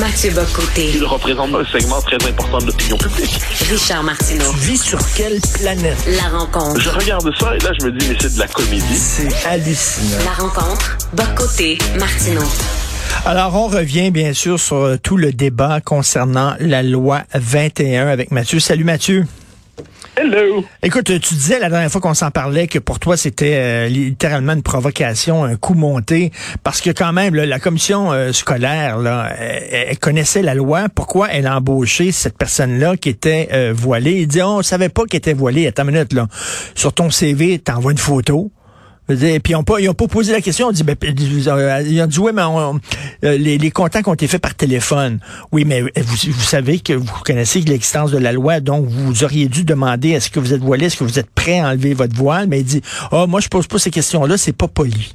Mathieu Bocoté. Il représente un segment très important de l'opinion publique. Richard Martineau. Tu vis sur quelle planète? La rencontre. Je regarde ça et là, je me dis, mais c'est de la comédie. C'est hallucinant. La rencontre. Bocoté. Martineau. Alors, on revient bien sûr sur tout le débat concernant la loi 21 avec Mathieu. Salut Mathieu. Hello! Écoute, tu disais la dernière fois qu'on s'en parlait que pour toi, c'était euh, littéralement une provocation, un coup monté, parce que quand même, la commission euh, scolaire, là, elle, connaissait la loi. Pourquoi elle a embauché cette personne-là qui était euh, voilée? Il dit, on savait pas qu'elle était voilée. Attends une minute, là. Sur ton CV, t'envoies une photo. Puis ils n'ont pas, ils ont pas posé la question. On dit, ben, euh, ils ont dit, oui, mais on- euh, les, les contacts ont été faits par téléphone. Oui, mais vous, vous savez que vous connaissez l'existence de la loi, donc vous auriez dû demander est-ce que vous êtes voilé, est-ce que vous êtes prêt à enlever votre voile? Mais il dit, oh, moi je pose pas ces questions-là, c'est pas poli.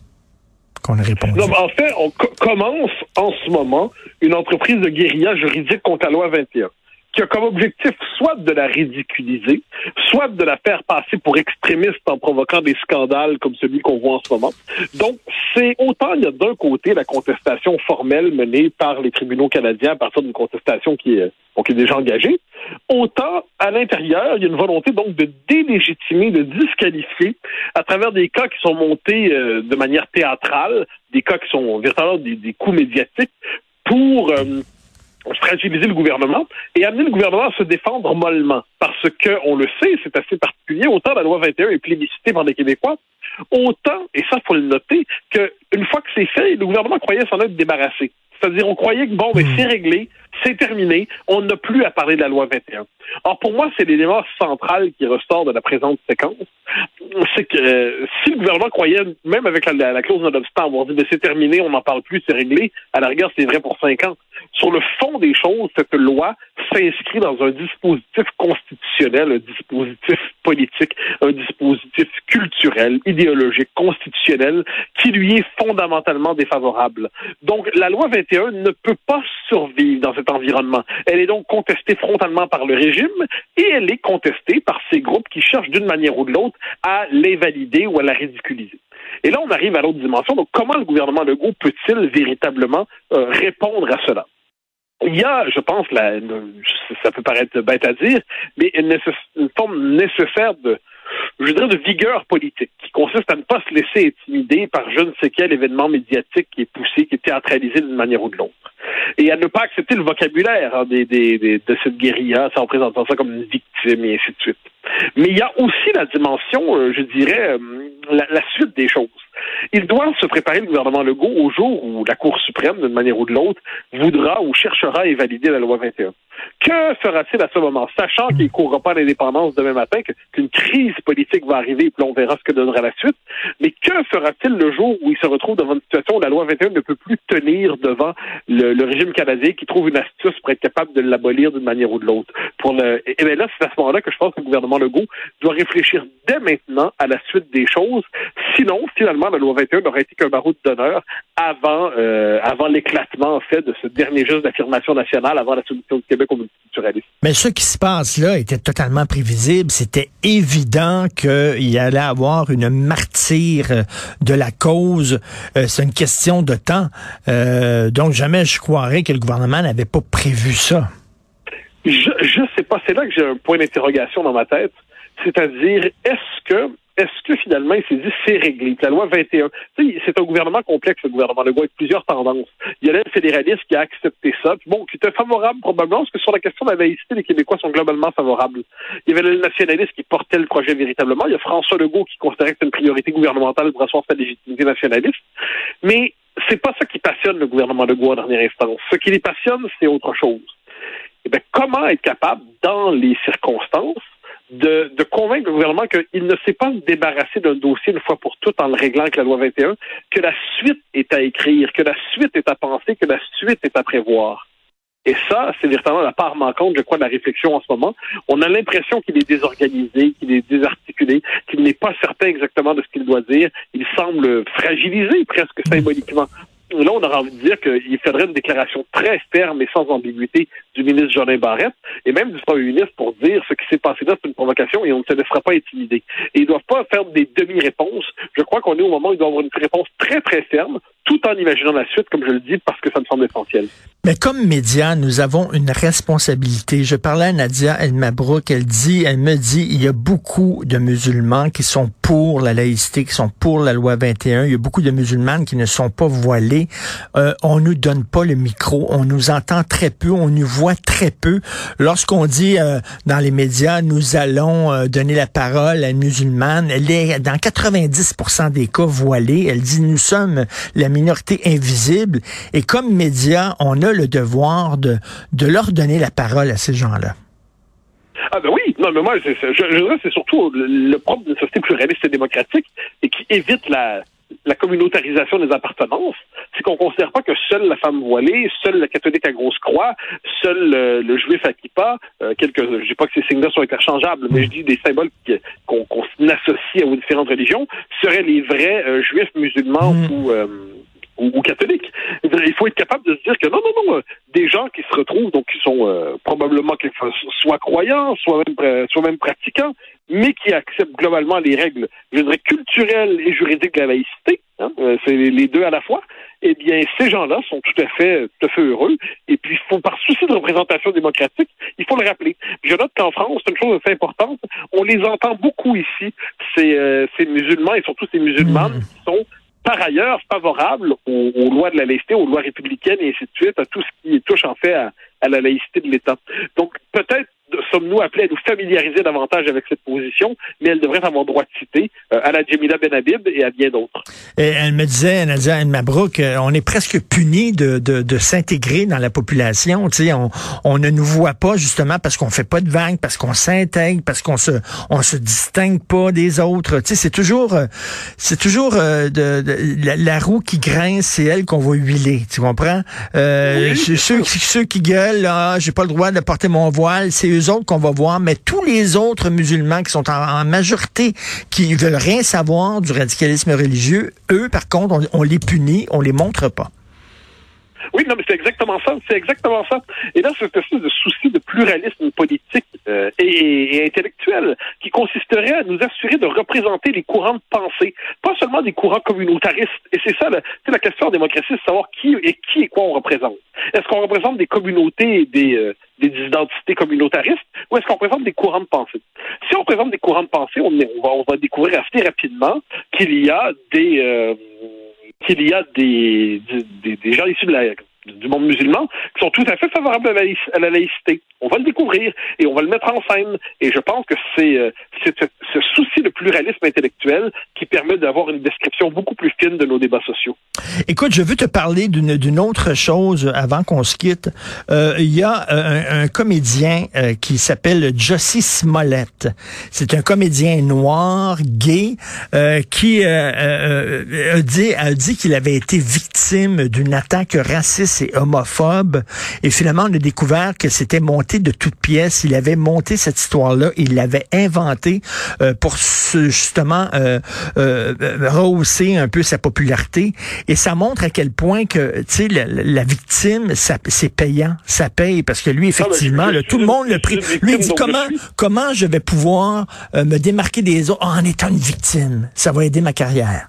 Qu'on a répondu. Non, mais en fait, on co- commence en ce moment une entreprise de guérilla juridique contre la loi 21, qui a comme objectif soit de la ridiculiser, soit de la faire passer pour extrémiste en provoquant des scandales comme celui qu'on voit en ce moment. Donc, c'est autant il y a d'un côté la contestation formelle menée par les tribunaux canadiens à partir d'une contestation qui est, bon, qui est déjà engagée, autant à l'intérieur, il y a une volonté donc de délégitimer, de disqualifier à travers des cas qui sont montés euh, de manière théâtrale, des cas qui sont véritablement des, des coups médiatiques pour euh, fragiliser le gouvernement et amener le gouvernement à se défendre mollement. Parce que, on le sait, c'est assez particulier, autant la loi 21 est plébiscitée par les Québécois, autant, et ça, faut le noter, qu'une fois que c'est fait, le gouvernement croyait s'en être débarrassé. C'est-à-dire, on croyait que, bon, mais c'est réglé, c'est terminé, on n'a plus à parler de la loi 21. Or, pour moi, c'est l'élément central qui ressort de la présente séquence. C'est que euh, si le gouvernement croyait, même avec la, la, la clause non-obstant, avoir dit, c'est terminé, on n'en parle plus, c'est réglé, à la rigueur, c'est vrai pour cinq ans. Sur le fond des choses, cette loi s'inscrit dans un dispositif constitutionnel, un dispositif politique, un dispositif culturel, idéologique, constitutionnel, qui lui est fondamentalement défavorable. Donc, la loi 21 ne peut pas survivre dans cet environnement. Elle est donc contestée frontalement par le régime et elle est contestée par ces groupes qui cherchent d'une manière ou de l'autre à l'invalider ou à la ridiculiser. Et là, on arrive à l'autre dimension. Donc, comment le gouvernement Legault peut-il véritablement euh, répondre à cela? Il y a, je pense, ça peut paraître bête à dire, mais une, une forme nécessaire de, je dirais, de vigueur politique, qui consiste à ne pas se laisser intimider par je ne sais quel événement médiatique qui est poussé, qui est théâtralisé d'une manière ou de l'autre. Et à ne pas accepter le vocabulaire hein, des, des, de cette guérilla, en représentant ça comme une victime et ainsi de suite. Mais il y a aussi la dimension, euh, je dirais, euh, la, suite des choses. Il doit se préparer, le gouvernement Legault, au jour où la Cour suprême, d'une manière ou de l'autre, voudra ou cherchera à invalider la loi 21. Que fera-t-il à ce moment, sachant qu'il ne courra pas l'indépendance demain matin, qu'une crise politique va arriver, et puis on verra ce que donnera la suite, mais que fera-t-il le jour où il se retrouve devant une situation où la loi 21 ne peut plus tenir devant le, régime canadien qui trouve une astuce pour être capable de l'abolir d'une manière ou de l'autre? Pour le, et bien là, c'est à ce moment-là que je pense que le gouvernement Legault doit réfléchir dès maintenant à la suite des choses. Sinon, finalement, la loi 21 n'aurait été qu'un barreau d'honneur avant, euh, avant l'éclatement, en fait, de ce dernier geste d'affirmation nationale, avant la solution du Québec au multiculturalisme. Mais ce qui se passe là était totalement prévisible. C'était évident qu'il y allait avoir une martyre de la cause. Euh, c'est une question de temps. Euh, donc jamais je croirais que le gouvernement n'avait pas prévu ça. Je je sais pas, c'est là que j'ai un point d'interrogation dans ma tête. C'est-à-dire, est-ce que est-ce que finalement il s'est dit c'est réglé? La loi 21, tu sais, c'est un gouvernement complexe, le gouvernement Legault, avec plusieurs tendances. Il y a le fédéraliste qui a accepté ça, puis bon, qui était favorable probablement, parce que sur la question de la laïcité, les Québécois sont globalement favorables. Il y avait le nationaliste qui portait le projet véritablement. Il y a François Legault qui considérait que c'était une priorité gouvernementale pour asseoir sa légitimité nationaliste. Mais c'est pas ça qui passionne le gouvernement Legault en dernière instance. Ce qui les passionne, c'est autre chose. Eh bien, comment être capable, dans les circonstances, de, de convaincre le gouvernement qu'il ne sait pas se débarrasser d'un dossier une fois pour toutes en le réglant avec la loi 21, que la suite est à écrire, que la suite est à penser, que la suite est à prévoir. Et ça, c'est véritablement la part manquante, je crois, de la réflexion en ce moment. On a l'impression qu'il est désorganisé, qu'il est désarticulé, qu'il n'est pas certain exactement de ce qu'il doit dire. Il semble fragilisé presque symboliquement là, on aura envie de dire qu'il faudrait une déclaration très ferme et sans ambiguïté du ministre Jolin Barrette et même du premier ministre pour dire ce qui s'est passé là, c'est une provocation et on ne se laissera pas intimider. Et ils ne doivent pas faire des demi-réponses. Je crois qu'on est au moment où ils doivent avoir une réponse très, très ferme, tout en imaginant la suite, comme je le dis, parce que ça me semble essentiel. Mais comme médias, nous avons une responsabilité. Je parlais à Nadia El Mabrouk, elle dit, elle me dit, il y a beaucoup de musulmans qui sont pour la laïcité, qui sont pour la loi 21. Il y a beaucoup de musulmanes qui ne sont pas voilées. Euh, on nous donne pas le micro, on nous entend très peu, on nous voit très peu. Lorsqu'on dit euh, dans les médias, nous allons euh, donner la parole à une musulmane, elle est dans 90% des cas voilée. Elle dit, nous sommes la minorité invisible. Et comme médias, on a le devoir de, de leur donner la parole à ces gens-là. Ah ben oui, non mais moi je, je, dirais c'est surtout le, le propre d'une société pluraliste et démocratique et qui évite la, la communautarisation des appartenances, c'est qu'on considère pas que seule la femme voilée, seule le catholique à grosse croix, seul le juif à kippa, euh, quelques, je dis pas que ces signes-là sont interchangeables, mais je dis des symboles qu'on associe aux différentes religions, seraient les vrais euh, juifs musulmans mm. ou euh, ou, catholiques. Il faut être capable de se dire que non, non, non, euh, des gens qui se retrouvent, donc qui sont euh, probablement soit croyants, soit même, euh, soit même pratiquants, mais qui acceptent globalement les règles, je dirais, culturelles et juridiques de la laïcité, hein, c'est les deux à la fois, eh bien, ces gens-là sont tout à fait, tout à fait heureux. Et puis, faut, par souci de représentation démocratique, il faut le rappeler. Je note qu'en France, c'est une chose assez importante. On les entend beaucoup ici, ces, ces musulmans et surtout ces musulmanes mmh. qui sont par ailleurs favorable aux, lois de la laïcité, aux lois républicaines et ainsi de suite, à tout ce qui touche en fait à, à la laïcité de l'État. Donc sommes-nous appelés à nous familiariser davantage avec cette position, mais elle devrait avoir droit de citer euh, à la Jamila Benhabib et à bien d'autres. Et elle me disait, Nadia Mabrouk, euh, on est presque puni de, de, de s'intégrer dans la population. Tu sais, on, on ne nous voit pas justement parce qu'on fait pas de vagues, parce qu'on s'intègre, parce qu'on se on se distingue pas des autres. Tu sais, c'est toujours euh, c'est toujours de, la, roue qui grince, c'est elle qu'on va huiler. Tu comprends? Euh, ceux, ceux qui gueulent, ah, j'ai pas le droit de porter mon voile, c'est eux autres qu'on va voir, mais tous les autres musulmans qui sont en, majorité, qui veulent rien savoir du radicalisme religieux, eux, par contre, on, les punit, on les montre pas. Oui, non, mais c'est exactement ça. C'est exactement ça. Et là, c'est espèce de souci de pluralisme politique euh, et, intellectuel qui consisterait à nous assurer de représenter les courants de pensée, pas seulement des courants communautaristes. Et c'est ça, c'est la question en démocratie, c'est savoir qui et qui et quoi on représente. Est-ce qu'on représente des communautés des, euh, des identités communautaristes? Ou est-ce qu'on représente des courants de pensée? Si on représente des courants de pensée, on, va, on va découvrir assez rapidement qu'il y a des euh, qu'il y a des, des, des gens issus de la du monde musulman qui sont tout à fait favorables à la, laïcité. On va le découvrir et on va le mettre en scène. Et je pense que c'est euh, ce souci de pluralisme intellectuel qui permet d'avoir une description beaucoup plus fine de nos débats sociaux. Écoute, je veux te parler d'une autre chose avant qu'on se quitte. Euh, il y a euh, un, comédien qui s'appelle Jussie Smollett. C'est un comédien noir, gay, qui a dit, a dit qu'il avait été victime d'une attaque raciste c'est homophobe. Et finalement, on a découvert que c'était monté de toutes pièces. Il avait monté cette histoire-là, il l'avait inventée euh, pour justement euh, euh, rehausser un peu sa popularité. Et ça montre à quel point que, tu sais, la, victime, c'est payant, ça paye parce que lui, ah, ben, effectivement, tout le monde le prie. Lui il dit comment comment je vais pouvoir me démarquer des autres? En étant une victime. Ça va aider ma carrière.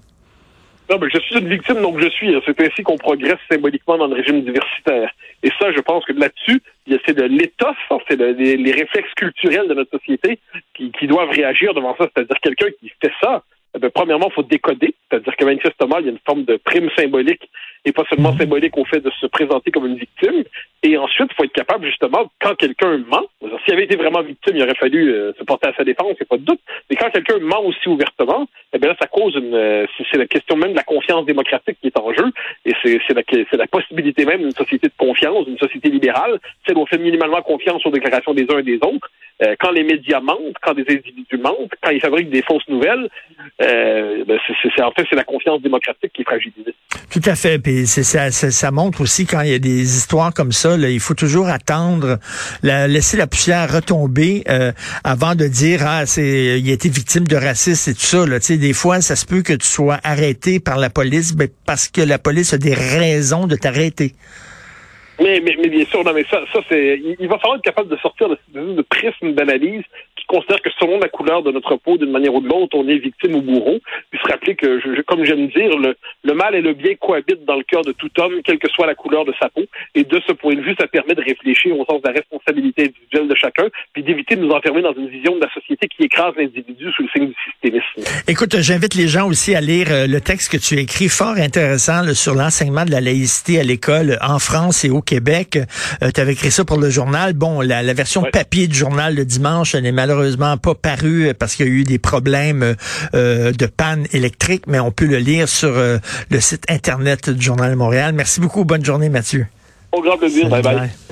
Non, mais je suis une victime, donc je suis. C'est ainsi qu'on progresse symboliquement dans le régime diversitaire. Et ça, je pense que là-dessus, c'est de l'étoffe, c'est les, réflexes culturels de notre société qui, qui doivent réagir devant ça. C'est-à-dire quelqu'un qui fait ça, eh premièrement, il faut décoder, c'est-à-dire que manifestement, il y a une forme de prime symbolique et pas seulement mhm. symbolique au fait de se présenter comme une victime. Et ensuite, il faut être capable, justement, quand quelqu'un ment, s'il avait été vraiment victime, il aurait fallu euh, se porter à sa défense, il n'y a pas de doute. Mais quand quelqu'un ment aussi ouvertement, eh bien là, ça cause une... Euh, c'est la question même de la confiance démocratique qui est en jeu. Et c'est la, la possibilité même d'une société de confiance, d'une société libérale, celle où on fait minimalement confiance aux déclarations des uns et des autres. Euh, quand les médias mentent, quand des individus mentent, quand ils fabriquent des fausses nouvelles, ben c'est, en fait, c'est la confiance démocratique qui est fragilisée. Tout à fait. Puis ça, ça, montre aussi quand il y a des histoires comme ça, il faut toujours attendre, la, laisser la poussière retomber euh, avant de dire ah c'est il a été victime de racisme et tout ça. Là. Tu sais, des fois, ça se peut que tu sois arrêté par la police ben, parce que la police a des raisons de t'arrêter. Mais, mais, mais bien sûr, non, mais ça, ça c'est, il va falloir être capable de sortir de, de, de prisme d'analyse considère que selon la couleur de notre peau, d'une manière ou de l'autre, on est victime ou bourreau. Puis se rappeler que, je, comme j'aime dire, le, le mal et le bien cohabitent dans le cœur de tout homme, quelle que soit la couleur de sa peau. Et de ce point de vue, ça permet de réfléchir au sens de la responsabilité individuelle de chacun, puis d'éviter de nous enfermer dans une vision de la société qui écrase l'individu sous le signe du systémisme. Écoute, j'invite les gens aussi à lire euh, le texte que tu as écrit, fort intéressant, là, sur l'enseignement de la laïcité à l'école en France et au Québec. Euh, tu avais écrit ça pour le journal. Bon, la, la version Ouais. papier du journal le dimanche n'est malheureusement pas parue parce qu'il y a eu des problèmes euh, de panne électrique, mais on peut le lire sur euh, le site Internet du Journal de Montréal. Merci beaucoup. Bonne journée, Mathieu. Au grand plaisir. Bye bye. Bye.